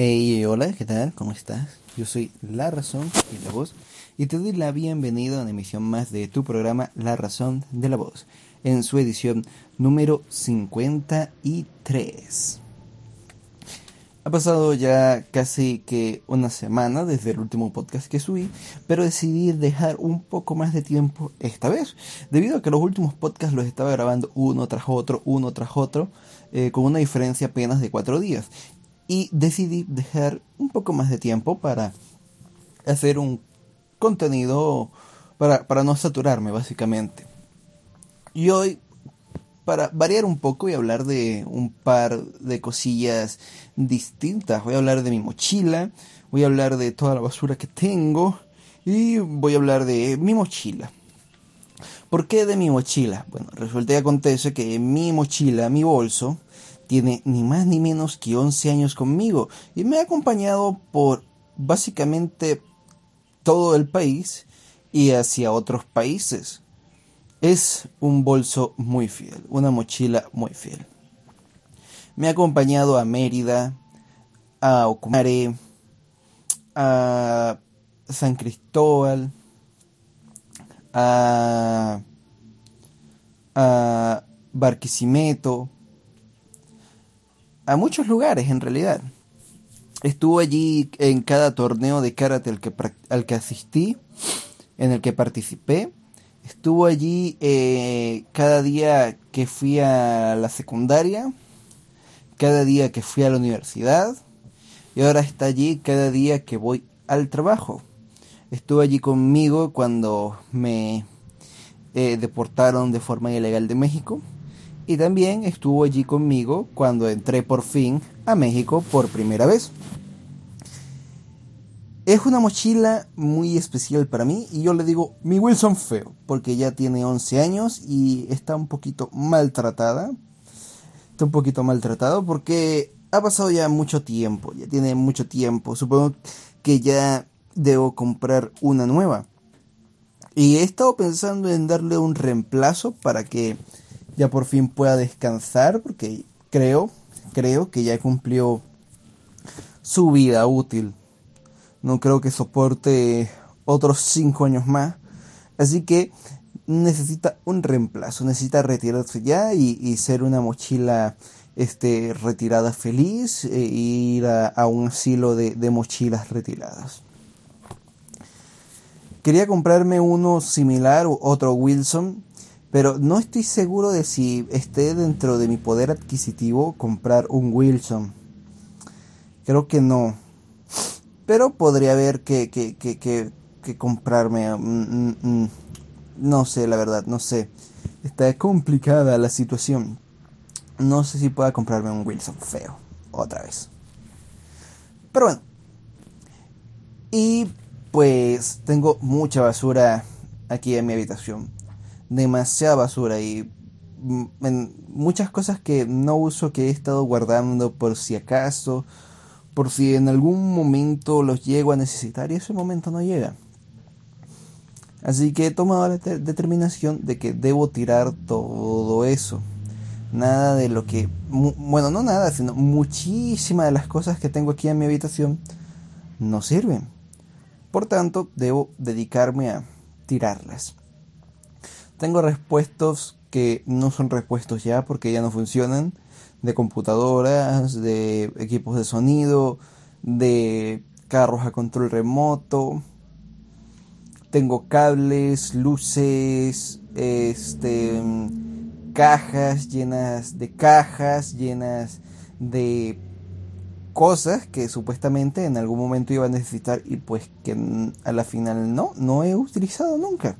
Hey, hola, ¿qué tal? ¿Cómo estás? Yo soy La Razón y la Voz y te doy la bienvenida a una emisión más de tu programa La Razón de la Voz, en su edición número 53. Ha pasado ya casi que una semana desde el último podcast que subí, pero decidí dejar un poco más de tiempo esta vez, debido a que los últimos podcasts los estaba grabando uno tras otro, uno tras otro, eh, con una diferencia apenas de cuatro días y decidí dejar un poco más de tiempo para hacer un contenido para, para no saturarme básicamente. Y hoy, para variar un poco y hablar de un par de cosillas distintas, voy a hablar de mi mochila, voy a hablar de toda la basura que tengo y voy a hablar de mi mochila. ¿Por qué de mi mochila? Bueno, resulta y acontece que mi mochila, mi bolso, tiene ni más ni menos que 11 años conmigo y me ha acompañado por básicamente todo el país y hacia otros países. Es un bolso muy fiel, una mochila muy fiel. Me ha acompañado a Mérida, a Ocumare, a San Cristóbal, a, a Barquisimeto, a muchos lugares en realidad. Estuvo allí en cada torneo de karate al que, al que asistí, en el que participé. Estuvo allí eh, cada día que fui a la secundaria, cada día que fui a la universidad y ahora está allí cada día que voy al trabajo. Estuvo allí conmigo cuando me eh, deportaron de forma ilegal de México y también estuvo allí conmigo cuando entré por fin a México por primera vez. Es una mochila muy especial para mí y yo le digo mi Wilson feo porque ya tiene 11 años y está un poquito maltratada. Está un poquito maltratado porque ha pasado ya mucho tiempo, ya tiene mucho tiempo. Supongo que ya debo comprar una nueva. Y he estado pensando en darle un reemplazo para que ya por fin pueda descansar porque creo, creo que ya cumplió su vida útil. No creo que soporte otros 5 años más. Así que necesita un reemplazo, necesita retirarse ya y, ser una mochila este, retirada feliz e ir a, un asilo de, de mochilas retiradas. Quería comprarme uno similar, otro Wilson, pero no estoy seguro de si esté dentro de mi poder adquisitivo comprar un Wilson. Creo que no. Pero podría haber que, que, que, que, comprarme. Mm, mm, mm. no sé, la verdad, no sé. Está complicada la situación. No sé si pueda comprarme un Wilson feo. Otra vez. Pero bueno. Y pues tengo mucha basura aquí en mi habitación demasiada basura y mm, muchas cosas que no uso que he estado guardando por si acaso, por si en algún momento los llego a necesitar y ese momento no llega. Así que he tomado la determinación de que debo tirar todo eso. Nada de lo que, bueno, no nada, sino muchísimas de las cosas que tengo aquí en mi habitación no sirven. Por tanto, debo dedicarme a tirarlas. Tengo repuestos que no son repuestos ya porque ya no funcionan. De computadoras, de equipos de sonido, de carros a control remoto. Tengo cables, luces, este, cajas llenas de cajas, llenas de cosas que supuestamente en algún momento iba a necesitar y pues que a la final no, no he utilizado nunca.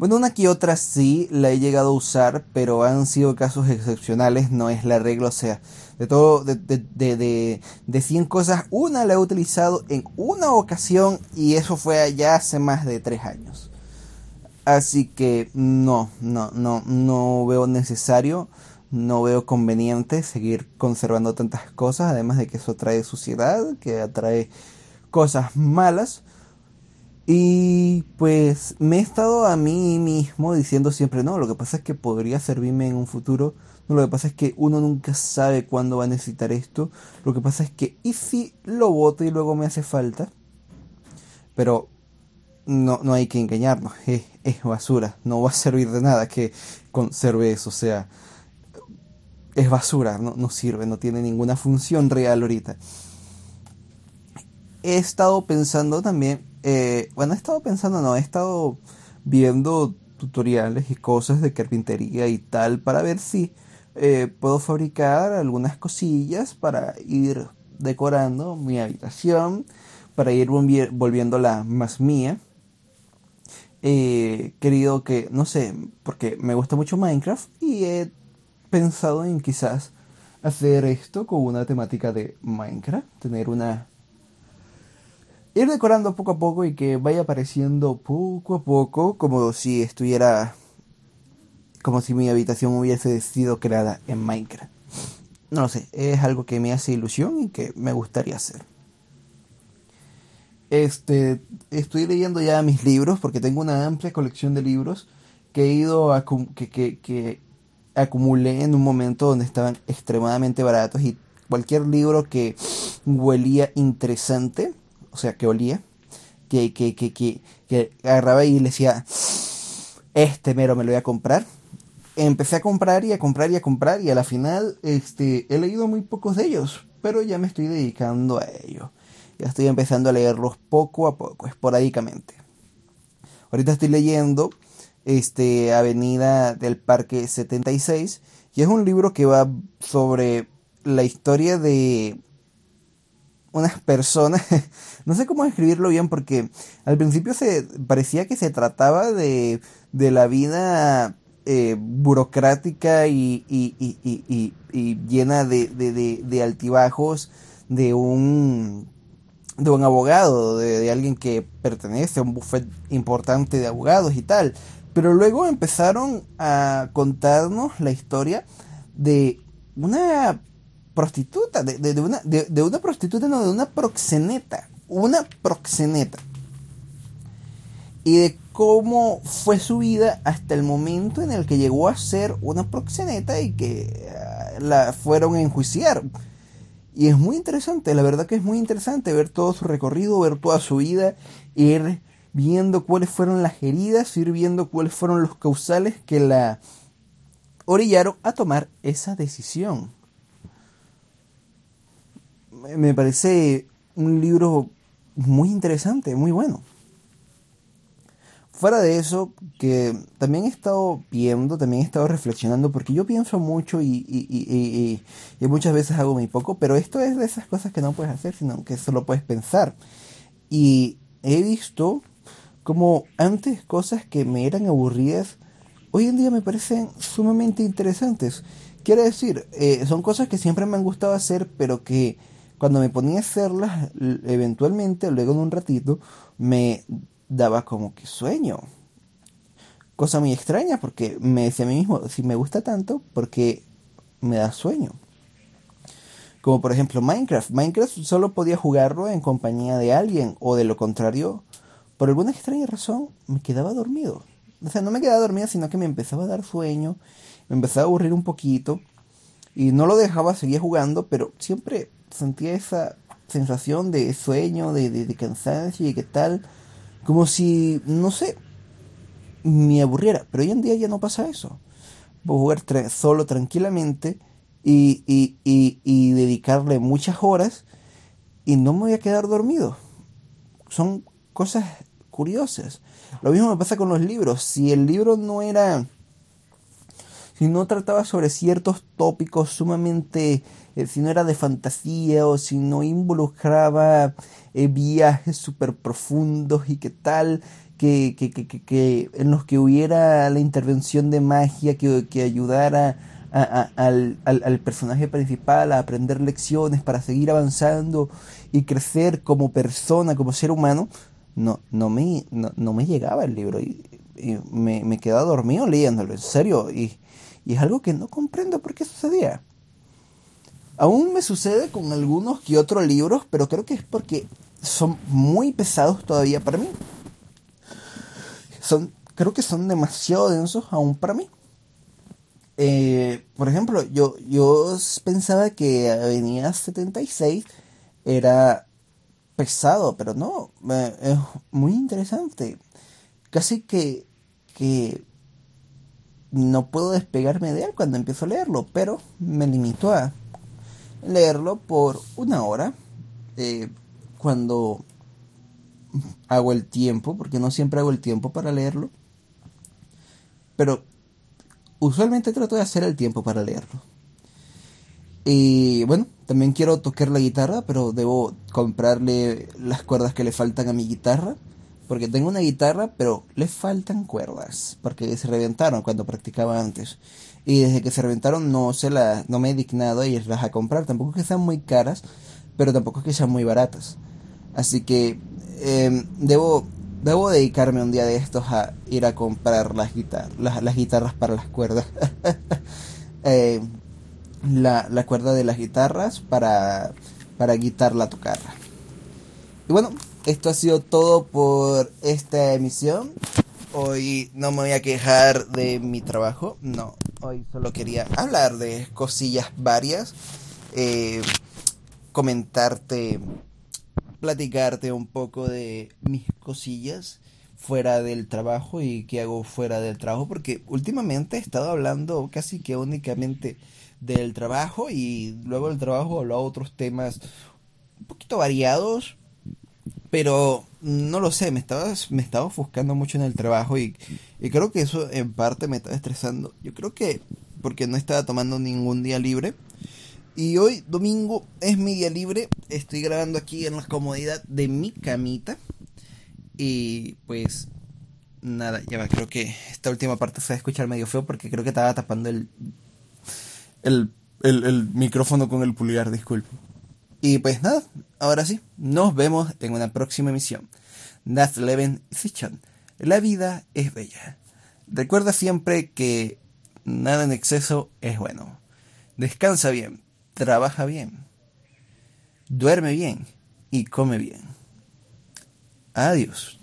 Bueno, una que otra sí la he llegado a usar, pero han sido casos excepcionales, no es la regla, o sea, de todo, de, de, de, de 100 cosas, una la he utilizado en una ocasión y eso fue allá hace más de 3 años. Así que no, no, no, no veo necesario, no veo conveniente seguir conservando tantas cosas, además de que eso trae suciedad, que atrae cosas malas. Y pues me he estado a mí mismo diciendo siempre, no, lo que pasa es que podría servirme en un futuro No, lo que pasa es que uno nunca sabe cuándo va a necesitar esto. Lo que pasa es que, ¿y si lo boto y luego me hace falta? Pero no, no hay que engañarnos, es, es basura, no va a servir de nada que conserve eso, o sea, es basura, no, no sirve, no tiene ninguna función real ahorita. He estado pensando también, eh, bueno, he estado pensando, no, he estado viendo tutoriales y cosas de carpintería y tal para ver si eh, puedo fabricar algunas cosillas para ir decorando mi habitación, para ir volviéndola más mía. He querido que, no sé, porque me gusta mucho Minecraft y he pensado en quizás hacer esto con una temática de Minecraft, tener una ir decorando poco a poco y que vaya apareciendo poco a poco como si estuviera como si mi habitación hubiese sido creada en Minecraft. No lo sé, es algo que me hace ilusión y que me gustaría hacer. Este, estoy leyendo ya mis libros porque tengo una amplia colección de libros que he ido a que, que, que acumulé en un momento donde estaban extremadamente baratos y cualquier libro que huelía interesante o sea, que olía, que, que, que, que, agarraba y le decía, este mero me lo voy a comprar. Empecé a comprar y a comprar y a comprar y a la final este, he leído muy pocos de ellos, pero ya me estoy dedicando a ello. Ya estoy empezando a leerlos poco a poco, esporádicamente. Ahorita estoy leyendo este, Avenida del Parque 76 y es un libro que va sobre la historia de unas personas, no sé cómo escribirlo bien porque al principio se parecía que se trataba de, de la vida eh, burocrática y, y, y, y llena de, de, de, altibajos de un de un abogado, de, alguien que pertenece a un buffet importante de abogados y tal. Pero luego empezaron a contarnos la historia de una prostituta, de, de, una, de, una prostituta, no, de una proxeneta, una proxeneta. Y de cómo fue su vida hasta el momento en el que llegó a ser una proxeneta y que ah, la fueron a enjuiciar. Y es muy interesante, la verdad que es muy interesante ver todo su recorrido, ver toda su vida, ir viendo cuáles fueron las heridas, ir viendo cuáles fueron los causales que la orillaron a tomar esa decisión me parece un libro muy interesante, muy bueno. Fuera de eso, que también he estado viendo, también he estado reflexionando, porque yo pienso mucho y, y, y, muchas veces hago muy poco, pero esto es de esas cosas que no puedes hacer, sino que solo puedes pensar. Y he visto como antes cosas que me eran aburridas, hoy en día me parecen sumamente interesantes. Quiero decir, eh, son cosas que siempre me han gustado hacer, pero que cuando me ponía a hacerlas, eventualmente, luego de un ratito, me daba como que sueño. Cosa muy extraña porque me decía a mí mismo, si me gusta tanto, porque me da sueño. Como por ejemplo Minecraft. Minecraft solo podía jugarlo en compañía de alguien o de lo contrario, por alguna extraña razón, me quedaba dormido. O sea, no me quedaba dormido, sino que me empezaba a dar sueño, me empezaba a aburrir un poquito y no lo dejaba, seguía jugando, pero siempre sentía esa sensación de sueño, de, de, cansancio y qué tal, como si, no sé, me aburriera. Pero hoy en día ya no pasa eso. Puedo jugar solo tranquilamente y, y, y, y, dedicarle muchas horas y no me voy a quedar dormido. Son cosas curiosas. Lo mismo me pasa con los libros. Si el libro no era... Si no trataba sobre ciertos tópicos sumamente eh, si no era de fantasía o si no involucraba eh, viajes súper profundos y qué tal, que, que, que, que, en los que hubiera la intervención de magia que, ayudara al, al, al, personaje principal a aprender lecciones para seguir avanzando y crecer como persona, como ser humano, no, no, me, no, no me llegaba el libro y, me, me quedaba dormido leyéndolo, en serio, y, y es algo que no comprendo por qué sucedía. Aún me sucede con algunos que otros libros, pero creo que es porque son muy pesados todavía para mí. Son, creo que son demasiado densos aún para mí. Eh, por ejemplo, yo, yo pensaba que Avenida 76 era pesado, pero no, es muy interesante. Casi que, que no puedo despegarme de él cuando empiezo a leerlo, pero me limito a leerlo por una hora. Eh, cuando hago el tiempo, porque no siempre hago el tiempo para leerlo. Pero usualmente trato de hacer el tiempo para leerlo. Y bueno, también quiero tocar la guitarra, pero debo comprarle las cuerdas que le faltan a mi guitarra. Porque tengo una guitarra, pero le faltan cuerdas. Porque se reventaron cuando practicaba antes. Y desde que se reventaron no, se la, no me he dignado a irlas a comprar. Tampoco que sean muy caras, pero tampoco que sean muy baratas. Así que em, debo, debo dedicarme un día de estos a ir a comprar las, guitarras las, guitarras para las cuerdas. Em, la, la, cuerda de las guitarras para, para guitarra tocarla. Y bueno, esto ha sido todo por esta emisión. Hoy no me voy a quejar de mi trabajo, no. Hoy solo quería hablar de cosillas varias. Eh, comentarte platicarte un poco de mis cosillas fuera del trabajo y qué hago fuera del trabajo, porque últimamente he estado hablando casi que únicamente del trabajo y luego del trabajo hablo a otros temas un poquito variados, pero no lo sé, me estaba, me estaba ofuscando mucho en el trabajo y, y creo que eso en parte me estaba estresando. Yo creo que porque no estaba tomando ningún día libre y hoy, domingo, es mi día libre. Estoy grabando aquí en la comodidad de mi camita. Y pues nada, ya va, creo que esta última parte se va a escuchar medio feo porque creo que estaba tapando el, el, el, micrófono con el pulgar, disculpe. Y pues nada, ahora sí, nos vemos en una próxima emisión. Das Leven Sichon. La vida es bella. Recuerda siempre que nada en exceso es bueno. Descansa bien trabaja bien, duerme bien y come bien. Adiós.